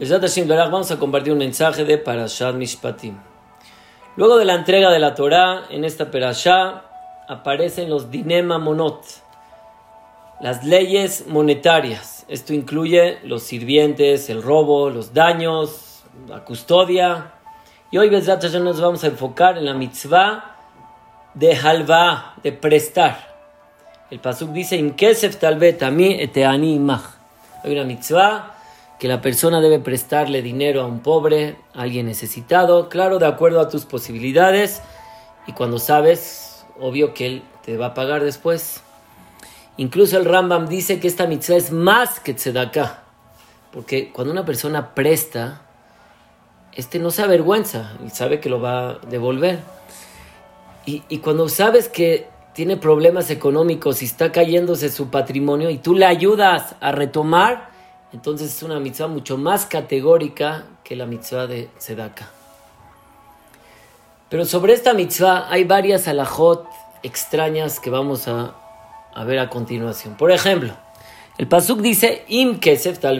Vamos a compartir un mensaje de Parashat Mishpatim. Luego de la entrega de la Torah, en esta Parashá aparecen los Dinema Monot, las leyes monetarias. Esto incluye los sirvientes, el robo, los daños, la custodia. Y hoy, ya nos vamos a enfocar en la mitzvah de halva, de prestar. El pasuk dice. Hay una mitzvah que la persona debe prestarle dinero a un pobre, a alguien necesitado, claro, de acuerdo a tus posibilidades y cuando sabes, obvio que él te va a pagar después. Incluso el Rambam dice que esta mitzvah es más que tzedakah, porque cuando una persona presta, este no se avergüenza y sabe que lo va a devolver. Y, y cuando sabes que tiene problemas económicos y está cayéndose su patrimonio y tú le ayudas a retomar, entonces es una mitzvah mucho más categórica que la mitzvah de Sedaka. Pero sobre esta mitzvah hay varias alajot extrañas que vamos a, ver a continuación. Por ejemplo, el pasuk dice im kesef tal.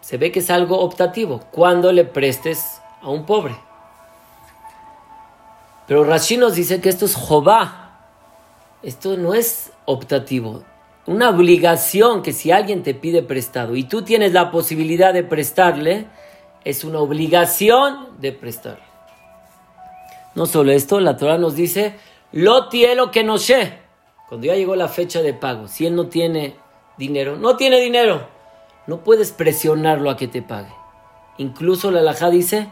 Se ve que es algo optativo. Cuando le prestes a un pobre. Pero Rashi nos dice que esto es jobá. Esto no es optativo una obligación que si alguien te pide prestado y tú tienes la posibilidad de prestarle, es una obligación de prestarle. No solo esto, la Torah nos dice, lo tiene que no sé. Cuando ya llegó la fecha de pago, si él no tiene dinero, no tiene dinero, no puedes presionarlo a que te pague. Incluso la Alajá dice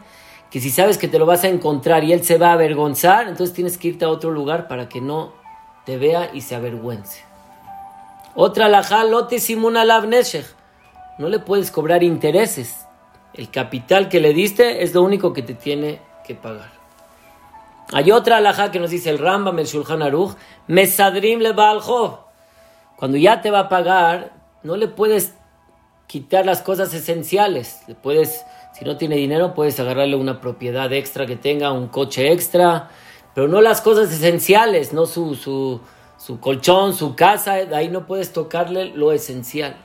que si sabes que te lo vas a encontrar y él se va a avergonzar, entonces tienes que irte a otro lugar para que no te vea y se avergüence. Otra laja, lote simuna No le puedes cobrar intereses. El capital que le diste es lo único que te tiene que pagar. Hay otra alhaja que nos dice el Rambam, el Shulchan Aruch, mesadrim le Cuando ya te va a pagar, no le puedes quitar las cosas esenciales. Le puedes, si no tiene dinero, puedes agarrarle una propiedad extra que tenga, un coche extra, pero no las cosas esenciales, no su, su, su colchón, su casa, de ahí no puedes tocarle lo esencial.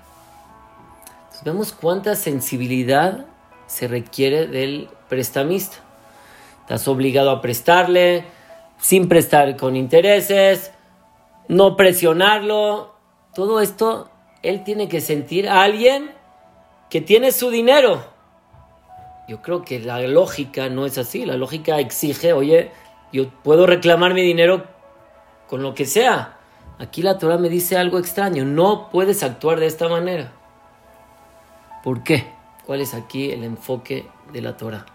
Entonces vemos cuánta sensibilidad se requiere del prestamista. Estás obligado a prestarle, sin prestar con intereses, no presionarlo. Todo esto, él tiene que sentir a alguien que tiene su dinero. Yo creo que la lógica no es así. La lógica exige, oye, yo puedo reclamar mi dinero con lo que sea. Aquí la Torah me dice algo extraño, no puedes actuar de esta manera. ¿Por qué? ¿Cuál es aquí el enfoque de la Torah?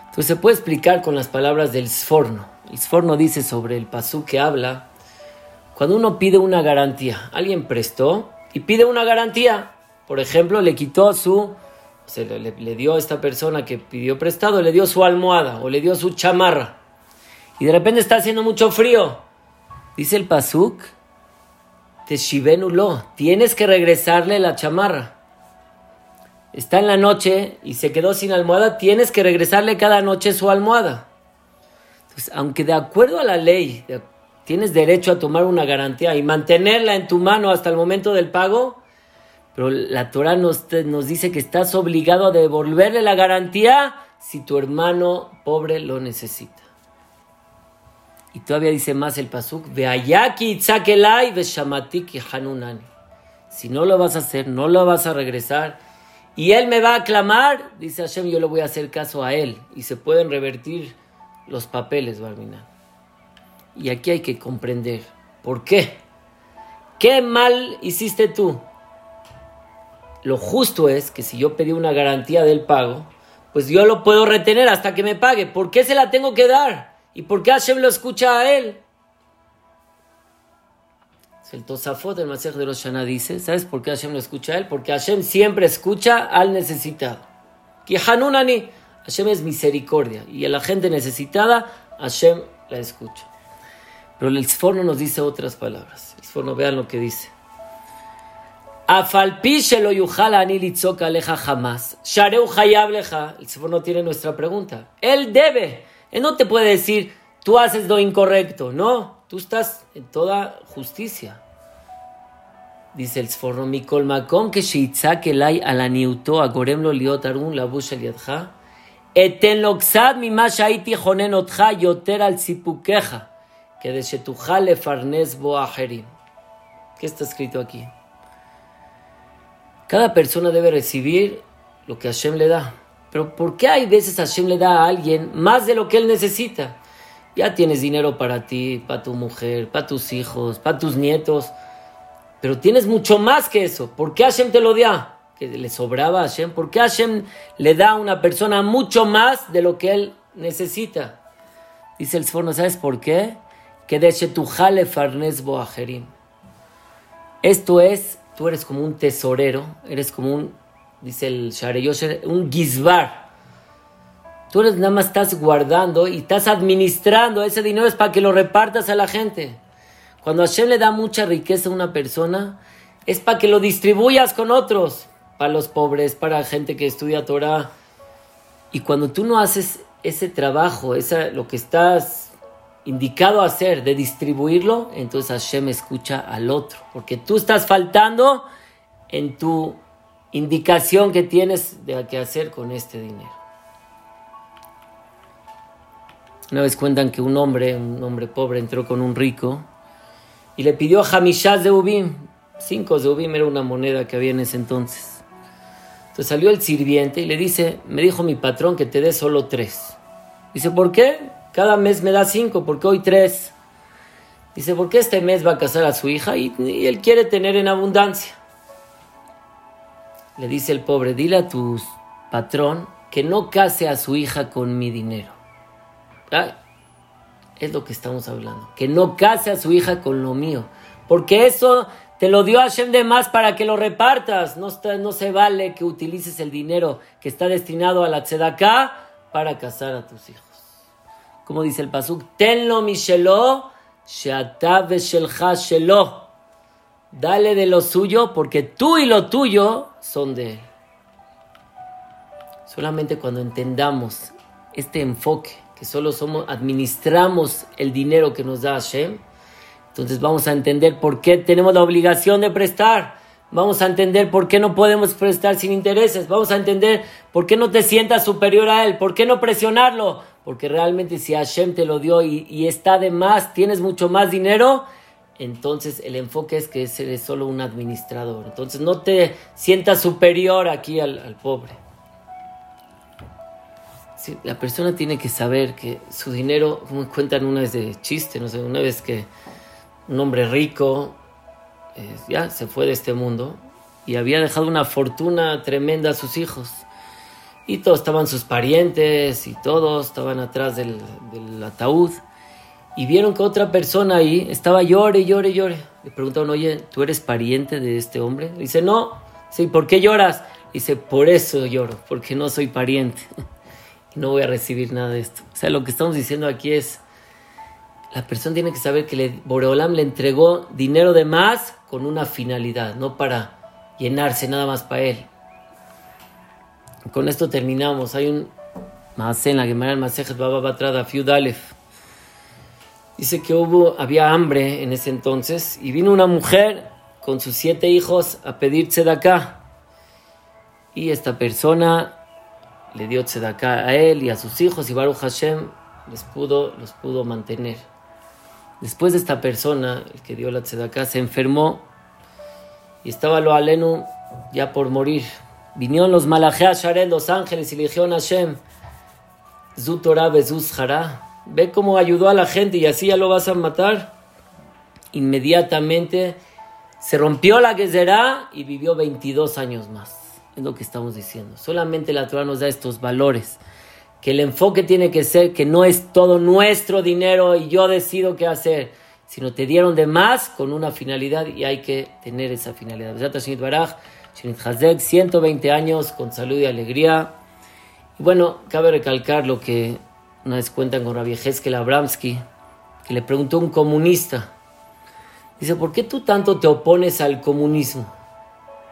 Entonces se puede explicar con las palabras del Sforno. El Sforno dice sobre el pasú que habla, cuando uno pide una garantía, alguien prestó y pide una garantía, por ejemplo, le quitó su, se le, le dio a esta persona que pidió prestado, le dio su almohada o le dio su chamarra y de repente está haciendo mucho frío. Dice el Pasuk, Teshivenulo, tienes que regresarle la chamarra. Está en la noche y se quedó sin almohada, tienes que regresarle cada noche su almohada. Aunque de acuerdo a la ley tienes derecho a tomar una garantía y mantenerla en tu mano hasta el momento del pago, pero la Torah nos dice que estás obligado a devolverle la garantía si tu hermano pobre lo necesita. Y todavía dice más el pasuk. Si no lo vas a hacer, no lo vas a regresar. Y él me va a clamar, dice Hashem, yo le voy a hacer caso a él. Y se pueden revertir los papeles, Barminan. Y aquí hay que comprender, ¿por qué? ¿Qué mal hiciste tú? Lo justo es que si yo pedí una garantía del pago, pues yo lo puedo retener hasta que me pague. ¿Por qué se la tengo que dar? ¿Y por qué Hashem lo escucha a él? El Tosafot del Masej de los dice, ¿sabes por qué Hashem lo escucha a él? Porque Hashem siempre escucha al necesitado. Que Hanunani, Hashem es misericordia y a la gente necesitada, Hashem la escucha. Pero el Sforno nos dice otras palabras. El Sforno, vean lo que dice. El Sforno tiene nuestra pregunta. Él debe él no te puede decir, tú haces lo incorrecto. No, tú estás en toda justicia. Dice el Sforno, mi colmacón que sheitzak elay alaniuto agorem lo liot arun la busha liadja. Eten loxad mi mashaiti jonen otja yoter al sipukeja. Que de shetuja le farnes bo ajerim. ¿Qué está escrito aquí? Cada persona debe recibir lo que Hashem le da. Pero ¿por qué hay veces Hashem le da a alguien más de lo que él necesita? Ya tienes dinero para ti, para tu mujer, para tus hijos, para tus nietos. Pero tienes mucho más que eso. ¿Por qué Hashem te lo da? Que le sobraba a Hashem. ¿Por qué Hashem le da a una persona mucho más de lo que él necesita? Dice el Sforno, ¿sabes por qué? Que de Shetujale Farnes Boajerim. Esto es, tú eres como un tesorero, eres como un, dice el Shareyosher, un gizbar. Tú eres, nada más estás guardando y estás administrando. Ese dinero es para que lo repartas a la gente. Cuando Hashem le da mucha riqueza a una persona, es para que lo distribuyas con otros, para los pobres, para gente que estudia Torah. Y cuando tú no haces ese trabajo, esa, lo que estás indicado a hacer de distribuirlo, entonces Hashem escucha al otro, porque tú estás faltando en tu indicación que tienes de qué hacer con este dinero. Una vez cuentan que un hombre, un hombre pobre, entró con un rico y le pidió Hamishaz de Ubim. Cinco de Ubim era una moneda que había en ese entonces. Entonces salió el sirviente y le dice, me dijo mi patrón que te dé solo tres. Dice, ¿por qué? Cada mes me da cinco, porque hoy tres. Dice, porque este mes va a casar a su hija y, y él quiere tener en abundancia. Le dice el pobre, dile a tu patrón que no case a su hija con mi dinero. Es lo que estamos hablando. Que no case a su hija con lo mío. Porque eso te lo dio Hashem de más para que lo repartas. No, se vale que utilices el dinero que está destinado a la tzedaká para casar a tus hijos. Como dice el pasuk, tenlo mishelo, shelo. Dale de lo suyo porque tú y lo tuyo son de él. Solamente cuando entendamos este enfoque que solo somos, administramos el dinero que nos da Hashem, entonces vamos a entender por qué tenemos la obligación de prestar. Vamos a entender por qué no podemos prestar sin intereses. Vamos a entender por qué no te sientas superior a Él. ¿Por qué no presionarlo? Porque realmente si Hashem te lo dio y, está de más, tienes mucho más dinero, entonces el enfoque es que eres solo un administrador. Entonces no te sientas superior aquí al, pobre la persona tiene que saber que su dinero, como cuentan una vez de chiste, no sé, una vez que un hombre rico eh, ya se fue de este mundo y había dejado una fortuna tremenda a sus hijos. Y todos estaban sus parientes y todos estaban atrás del, ataúd. Y vieron que otra persona ahí estaba llore, llore, llore. Le preguntaron, oye, ¿tú eres pariente de este hombre? dice, no. Sí, ¿por qué lloras? Dice, por eso lloro, porque no soy pariente. no voy a recibir nada de esto. O sea, lo que estamos diciendo aquí es, la persona tiene que saber que le, Boreolam le entregó dinero de más con una finalidad, no para llenarse nada más para él. Con esto terminamos. Hay un más en la Gemara el Masejet Baba Batrada Fiudalef. Dice que hubo, había hambre en ese entonces y vino una mujer con sus siete hijos a pedir acá Y esta persona le dio tzedaká a él y a sus hijos y Baruch Hashem les pudo, los pudo mantener. Después de esta persona, el que dio la tzedaká, se enfermó y estaba lo alenu ya por morir. Vinieron los malajea Sharel, los ángeles, y le dijeron a Hashem, Zutorah Bezuz ve cómo ayudó a la gente y así ya lo vas a matar. Inmediatamente se rompió la Gezerá y vivió 22 años más. Es lo que estamos diciendo. Solamente la Torah nos da estos valores. Que el enfoque tiene que ser que no es todo nuestro dinero y yo decido qué hacer, sino te dieron de más con una finalidad y hay que tener esa finalidad. 120 años con salud y alegría. Y bueno, cabe recalcar lo que una vez cuentan con Rabbi Heskel Abramsky, que le preguntó a un comunista. Dice, ¿por qué tú tanto te opones al comunismo?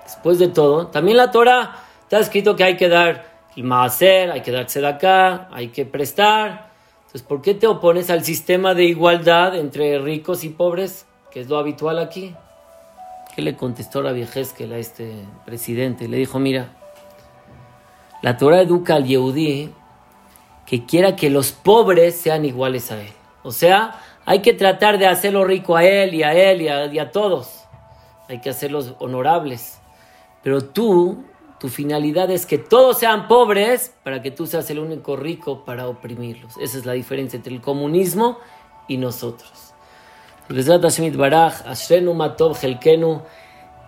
Después de todo, también la Torah está escrito que hay que dar el maaser, hay que dar acá, hay que prestar. Entonces, ¿por qué te opones al sistema de igualdad entre ricos y pobres, que es lo habitual aquí? ¿Qué le contestó Rabbi Heskel a este presidente? Le dijo, mira, la Torah educa al Yehudí que quiera que los pobres sean iguales a él. O sea, hay que tratar de hacerlo rico a él y a él y a, todos. Hay que hacerlos honorables. Pero tú, tu finalidad es que todos sean pobres para que tú seas el único rico para oprimirlos. Esa es la diferencia entre el comunismo y nosotros.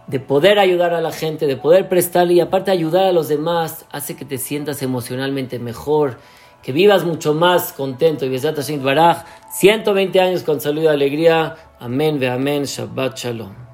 De poder ayudar a la gente, de poder prestarle y aparte ayudar a los demás, hace que te sientas emocionalmente mejor, que vivas mucho más contento. Y Besat Hashem Baraj, 120 años con salud y alegría. Amén, ve amén, Shabbat Shalom.